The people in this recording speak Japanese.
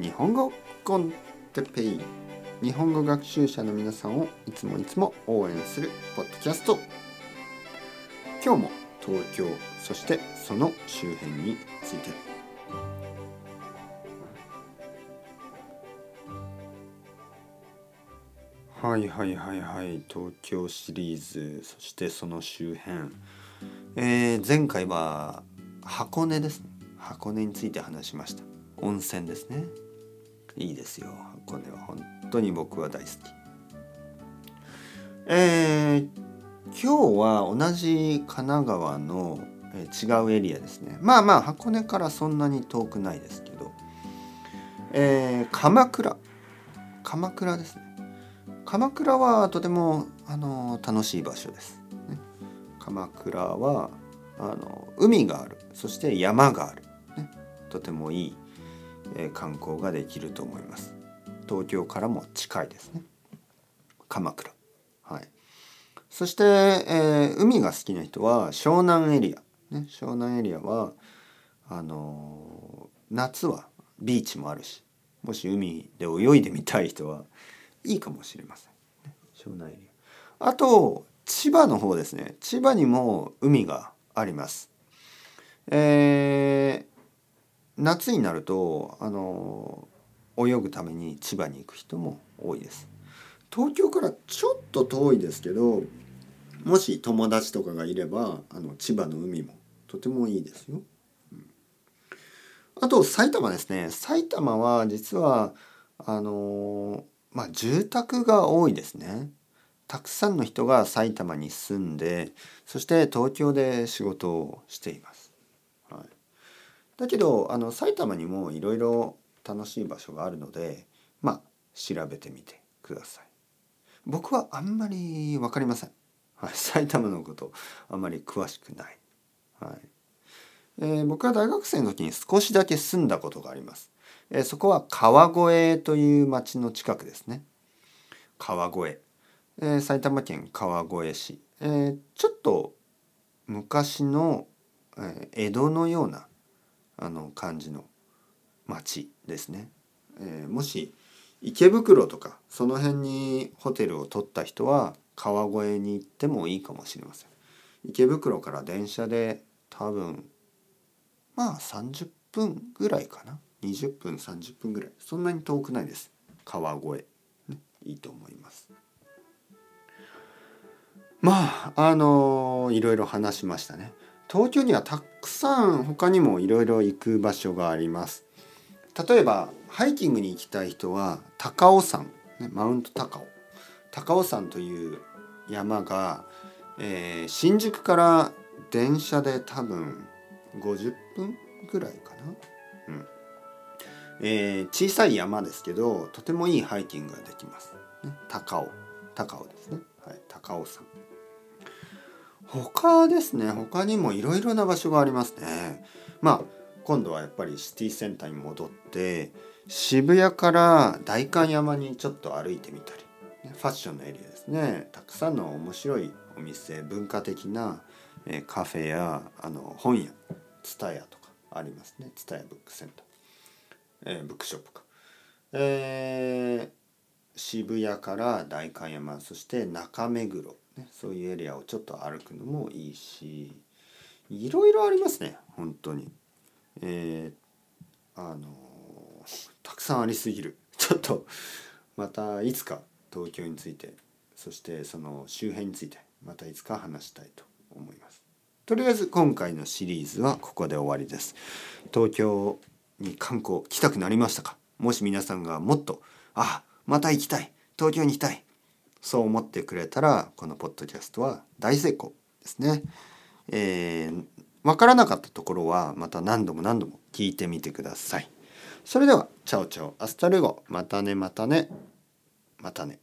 日本語コンテペイ日本語学習者の皆さんをいつもいつも応援するポッドキャスト。今日も東京そしてその周辺について。はいはいはいはい東京シリーズそしてその周辺。えー、前回は箱根ですね。箱根について話しました。温泉ですね。いいですよ箱根は本当に僕は大好き。えー、今日は同じ神奈川の違うエリアですね。まあまあ箱根からそんなに遠くないですけど、えー、鎌倉。鎌倉ですね。鎌倉はとてもあの楽しい場所です、ね、鎌倉はあの海がある。そして山がある、ね、とてもいい、え、観光ができると思います。東京からも近いですね。鎌倉。はい。そして、えー、海が好きな人は湘南エリア、ね、湘南エリアはあのー、夏はビーチもあるしもし海で泳いでみたい人はいいかもしれません、ね、湘南エリア。あと千葉の方ですね。千葉にも海があります。えー、夏になるとあの泳ぐために千葉に行く人も多いです東京からちょっと遠いですけどもし友達とかがいればあの千葉の海もとてもいいですよ。うん、あと埼玉ですね埼玉は実はあのまあ住宅が多いですね。たくさんの人が埼玉に住んでそして東京で仕事をしています。はい、だけどあの埼玉にもいろいろ楽しい場所があるのでまあ調べてみてください。僕はあんまり分かりません。はい、埼玉のことあんまり詳しくない。はいえー、僕は大学生の時に少しだけ住んだことがあります。えー、そこは川越という町の近くですね。川越。えー、埼玉県川越市。えー、ちょっと昔の、え、江戸のようなあの感じの町ですね。えー、もし池袋とかその辺にホテルを取った人は川越に行ってもいいかもしれません。池袋から電車で多分まあ30分ぐらいかな。20分30分ぐらい。そんなに遠くないです。川越、ね、いいと思います。まああのー、いろいろ話しましたね。東京にはたくさん他にもいろいろ行く場所があります。例えばハイキングに行きたい人は高尾山、マウント高尾。高尾山という山が、えー、新宿から電車で多分50分ぐらいかな、うん。えー、小さい山ですけどとてもいいハイキングができます、高尾。高尾ですね、はい、高尾山。他ですね。他にもいろいろな場所がありますね。まあ今度はやっぱりシティセンターに戻って渋谷から代官山にちょっと歩いてみたりファッションのエリアですね。たくさんの面白いお店文化的な、カフェやあの本屋ツタヤとかありますね。ツタヤブックセンター、えー、ブックショップか、えー、渋谷から代官山そして中目黒、ね、そういうエリアをちょっと歩くのもいいしいろいろありますね本当に。えー、あのたくさんありすぎる。ちょっとまたいつか東京についてそしてその周辺についてまたいつか話したいと思います。とりあえず今回のシリーズはここで終わりです。東京に観光来たくなりましたか？もし皆さんがもっとあまた行きたい。東京に行きたい。そう思ってくれたらこのポッドキャストは大成功ですね。えー、分からなかったところはまた何度も何度も聞いてみてください。それではチャオチャオアスタルゴ。またねまたね。またね。